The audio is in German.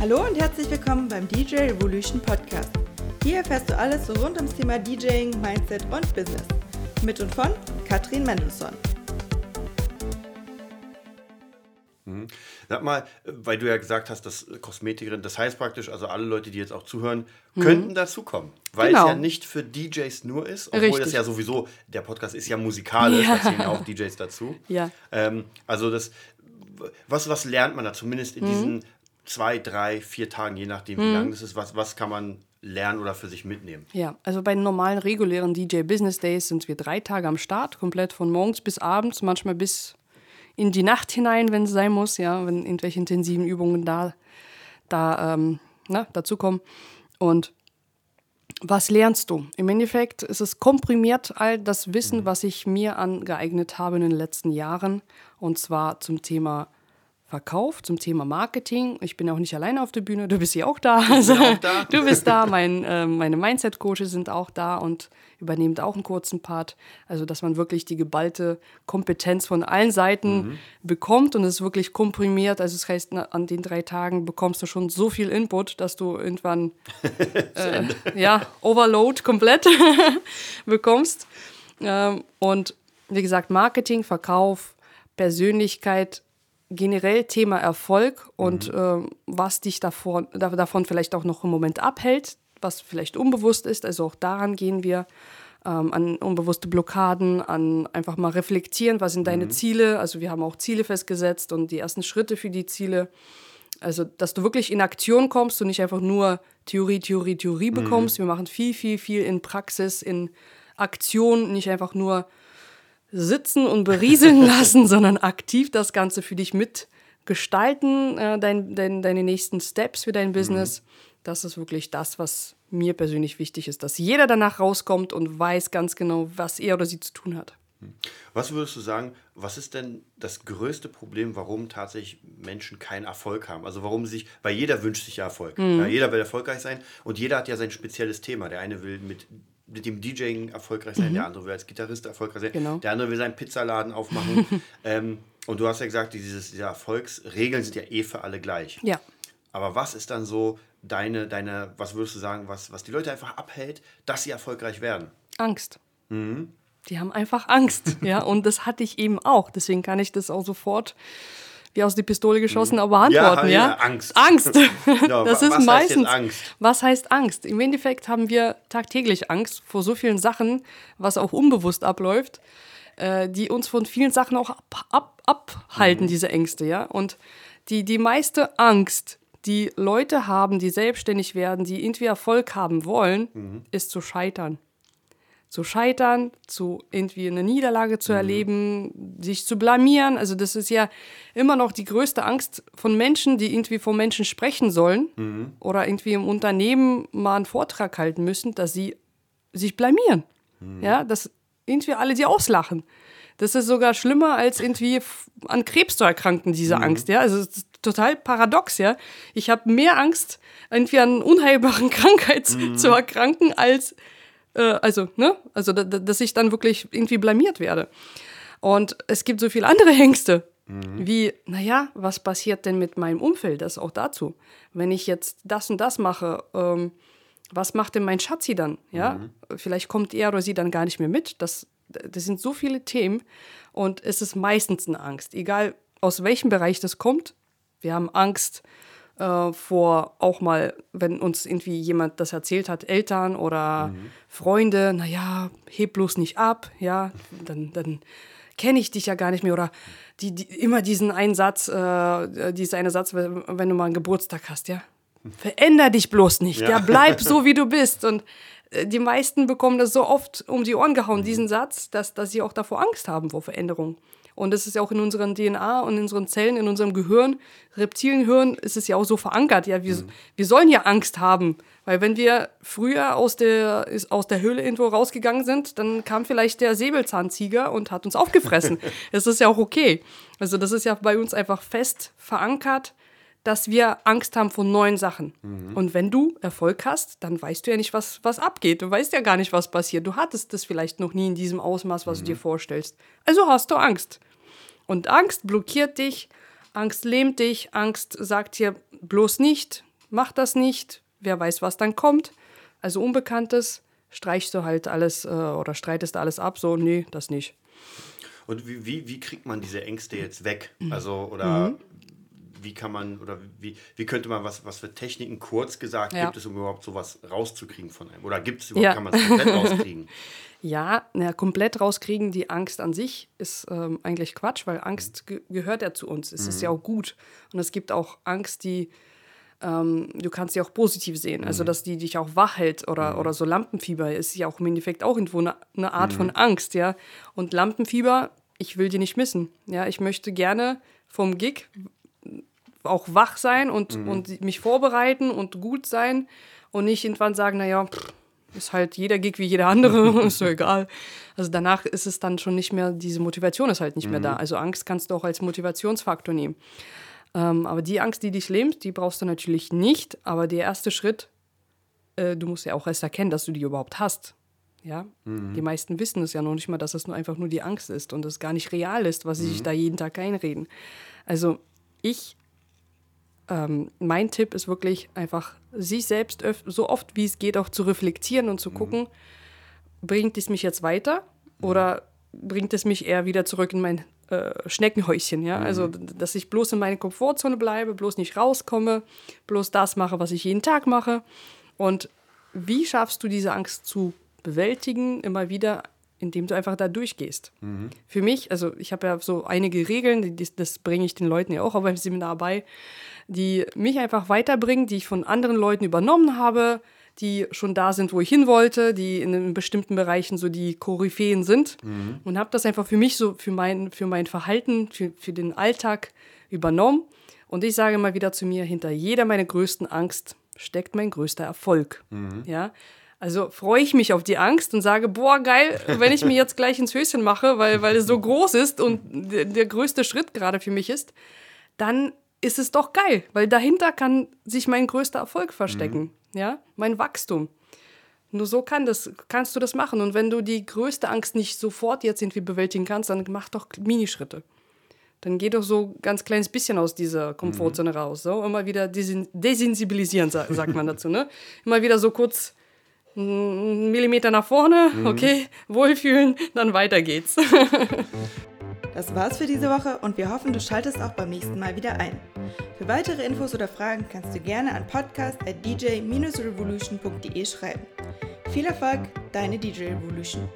Hallo und herzlich willkommen beim DJ Revolution Podcast. Hier erfährst du alles rund ums Thema DJing, Mindset und Business. Mit und von Katrin Mendelssohn. Mhm. Sag mal, weil du ja gesagt hast, dass Kosmetikerin, das heißt praktisch, also alle Leute, die jetzt auch zuhören, mhm. könnten dazukommen. Weil genau. es ja nicht für DJs nur ist, obwohl Richtig. das ja sowieso, der Podcast ist ja musikalisch, ja. da zählen auch DJs dazu. Ja. Ähm, also das, was, was lernt man da zumindest in mhm. diesen zwei, drei, vier Tagen, je nachdem, wie mhm. lang das ist, was, was kann man lernen oder für sich mitnehmen? Ja, also bei den normalen, regulären DJ Business Days sind wir drei Tage am Start, komplett von morgens bis abends, manchmal bis in die Nacht hinein, wenn es sein muss, ja, wenn irgendwelche intensiven Übungen da, da ähm, na, dazukommen. Und was lernst du? Im Endeffekt ist es komprimiert all das Wissen, mhm. was ich mir angeeignet habe in den letzten Jahren, und zwar zum Thema Verkauf, zum Thema Marketing. Ich bin auch nicht alleine auf der Bühne, du bist ja auch da. Also, auch da. Du bist da, mein, äh, meine Mindset-Coaches sind auch da und übernehmen auch einen kurzen Part. Also, dass man wirklich die geballte Kompetenz von allen Seiten mhm. bekommt und es wirklich komprimiert. Also, das heißt, an den drei Tagen bekommst du schon so viel Input, dass du irgendwann äh, ja, Overload komplett bekommst. Ähm, und wie gesagt, Marketing, Verkauf, Persönlichkeit, generell Thema Erfolg und mhm. äh, was dich davon, davon vielleicht auch noch im Moment abhält, was vielleicht unbewusst ist. Also auch daran gehen wir ähm, an unbewusste Blockaden, an einfach mal reflektieren, was sind deine mhm. Ziele. Also wir haben auch Ziele festgesetzt und die ersten Schritte für die Ziele. Also, dass du wirklich in Aktion kommst und nicht einfach nur Theorie, Theorie, Theorie mhm. bekommst. Mhm. Wir machen viel, viel, viel in Praxis, in Aktion, nicht einfach nur sitzen und berieseln lassen, sondern aktiv das Ganze für dich mitgestalten, äh, dein, dein, deine nächsten Steps für dein Business. Mhm. Das ist wirklich das, was mir persönlich wichtig ist, dass jeder danach rauskommt und weiß ganz genau, was er oder sie zu tun hat. Mhm. Was würdest du sagen, was ist denn das größte Problem, warum tatsächlich Menschen keinen Erfolg haben? Also warum sich, weil jeder wünscht sich ja Erfolg. Mhm. Ja, jeder will erfolgreich sein und jeder hat ja sein spezielles Thema. Der eine will mit mit dem DJing erfolgreich sein, mhm. der andere will als Gitarrist erfolgreich sein, genau. der andere will seinen Pizzaladen aufmachen. ähm, und du hast ja gesagt, dieses, diese Erfolgsregeln sind ja eh für alle gleich. Ja. Aber was ist dann so deine, deine, was würdest du sagen, was, was die Leute einfach abhält, dass sie erfolgreich werden? Angst. Mhm. Die haben einfach Angst, ja, und das hatte ich eben auch. Deswegen kann ich das auch sofort wie aus der Pistole geschossen, mhm. aber antworten, ja? ja? Angst. Angst. ja, das ist was meistens. Heißt Angst? Was heißt Angst? Im Endeffekt haben wir tagtäglich Angst vor so vielen Sachen, was auch unbewusst abläuft, äh, die uns von vielen Sachen auch ab, ab, abhalten, mhm. diese Ängste, ja. Und die, die meiste Angst, die Leute haben, die selbstständig werden, die irgendwie Erfolg haben wollen, mhm. ist zu scheitern zu scheitern, zu irgendwie eine Niederlage zu mhm. erleben, sich zu blamieren. Also das ist ja immer noch die größte Angst von Menschen, die irgendwie vor Menschen sprechen sollen mhm. oder irgendwie im Unternehmen mal einen Vortrag halten müssen, dass sie sich blamieren. Mhm. Ja, dass irgendwie alle sie auslachen. Das ist sogar schlimmer als irgendwie an Krebs zu erkranken, diese mhm. Angst. Ja, also es ist total paradox. Ja, ich habe mehr Angst, irgendwie an unheilbaren Krankheit mhm. zu erkranken, als äh, also, ne? Also, da, dass ich dann wirklich irgendwie blamiert werde. Und es gibt so viele andere Ängste, mhm. wie, naja, was passiert denn mit meinem Umfeld? Das auch dazu. Wenn ich jetzt das und das mache, ähm, was macht denn mein Schatzi dann? Ja, mhm. vielleicht kommt er oder sie dann gar nicht mehr mit. Das, das sind so viele Themen und es ist meistens eine Angst, egal aus welchem Bereich das kommt. Wir haben Angst, äh, vor auch mal, wenn uns irgendwie jemand das erzählt hat, Eltern oder mhm. Freunde, naja, heb bloß nicht ab, ja, dann, dann kenne ich dich ja gar nicht mehr. Oder die, die immer diesen einen Satz, äh, dieser eine Satz, wenn du mal einen Geburtstag hast, ja. Veränder dich bloß nicht, ja, ja bleib so, wie du bist. Und äh, die meisten bekommen das so oft um die Ohren gehauen, diesen Satz, dass, dass sie auch davor Angst haben vor Veränderung. Und das ist ja auch in unseren DNA und in unseren Zellen, in unserem Gehirn, Reptilienhirn, ist es ja auch so verankert. Ja, wir, mhm. wir sollen ja Angst haben. Weil wenn wir früher aus der, aus der Höhle irgendwo rausgegangen sind, dann kam vielleicht der Säbelzahntiger und hat uns aufgefressen. das ist ja auch okay. Also das ist ja bei uns einfach fest verankert, dass wir Angst haben vor neuen Sachen. Mhm. Und wenn du Erfolg hast, dann weißt du ja nicht, was, was abgeht. Du weißt ja gar nicht, was passiert. Du hattest das vielleicht noch nie in diesem Ausmaß, was mhm. du dir vorstellst. Also hast du Angst. Und Angst blockiert dich, Angst lähmt dich, Angst sagt dir bloß nicht, mach das nicht, wer weiß, was dann kommt. Also Unbekanntes streichst du halt alles äh, oder streitest alles ab, so, nee, das nicht. Und wie, wie, wie kriegt man diese Ängste jetzt weg? Also, oder mhm. Wie kann man, oder wie, wie könnte man, was, was für Techniken kurz gesagt ja. gibt es, um überhaupt sowas rauszukriegen von einem? Oder gibt es überhaupt, ja. kann man es komplett rauskriegen? Ja, na, komplett rauskriegen, die Angst an sich ist ähm, eigentlich Quatsch, weil Angst ge gehört ja zu uns. Es mhm. ist ja auch gut. Und es gibt auch Angst, die ähm, du kannst sie auch positiv sehen. Also, mhm. Dass die dich auch wach hält oder, mhm. oder so Lampenfieber ist ja auch im Endeffekt auch irgendwo eine, eine Art mhm. von Angst, ja. Und Lampenfieber, ich will die nicht missen. Ja, ich möchte gerne vom Gig auch wach sein und, mhm. und mich vorbereiten und gut sein und nicht irgendwann sagen, naja, ist halt jeder Gig wie jeder andere, ist so egal. Also danach ist es dann schon nicht mehr, diese Motivation ist halt nicht mehr da. Mhm. Also Angst kannst du auch als Motivationsfaktor nehmen. Ähm, aber die Angst, die dich lähmt, die brauchst du natürlich nicht. Aber der erste Schritt, äh, du musst ja auch erst erkennen, dass du die überhaupt hast. Ja, mhm. die meisten wissen es ja noch nicht mal, dass es nur einfach nur die Angst ist und es gar nicht real ist, was sie mhm. sich da jeden Tag einreden. Also ich, ähm, mein Tipp ist wirklich einfach, sich selbst so oft wie es geht auch zu reflektieren und zu mhm. gucken, bringt es mich jetzt weiter mhm. oder bringt es mich eher wieder zurück in mein äh, Schneckenhäuschen, ja. Also, mhm. Also, dass ich bloß in meine Komfortzone bleibe, bloß nicht rauskomme, bloß das mache, was ich jeden Tag mache. Und wie schaffst du diese Angst zu bewältigen, immer wieder, indem du einfach da durchgehst? Mhm. Für mich, also ich habe ja so einige Regeln, die, das bringe ich den Leuten ja auch auf beim Seminar bei, die mich einfach weiterbringen, die ich von anderen Leuten übernommen habe, die schon da sind, wo ich hin wollte, die in bestimmten Bereichen so die Koryphäen sind. Mhm. Und habe das einfach für mich so, für mein, für mein Verhalten, für, für den Alltag übernommen. Und ich sage mal wieder zu mir, hinter jeder meiner größten Angst steckt mein größter Erfolg. Mhm. Ja, also freue ich mich auf die Angst und sage, boah, geil, wenn ich mir jetzt gleich ins Höschen mache, weil, weil es so groß ist und der, der größte Schritt gerade für mich ist, dann ist es doch geil, weil dahinter kann sich mein größter Erfolg verstecken. Mhm ja, mein Wachstum. Nur so kann das, kannst du das machen. Und wenn du die größte Angst nicht sofort jetzt irgendwie bewältigen kannst, dann mach doch Minischritte. Dann geh doch so ganz kleines bisschen aus dieser Komfortzone mhm. raus. So, immer wieder desensibilisieren, sagt man dazu. Ne? Immer wieder so kurz einen Millimeter nach vorne, mhm. okay, wohlfühlen, dann weiter geht's. Das war's für diese Woche und wir hoffen, du schaltest auch beim nächsten Mal wieder ein. Für weitere Infos oder Fragen kannst du gerne an podcast.dj-revolution.de schreiben. Viel Erfolg, deine DJ Revolution.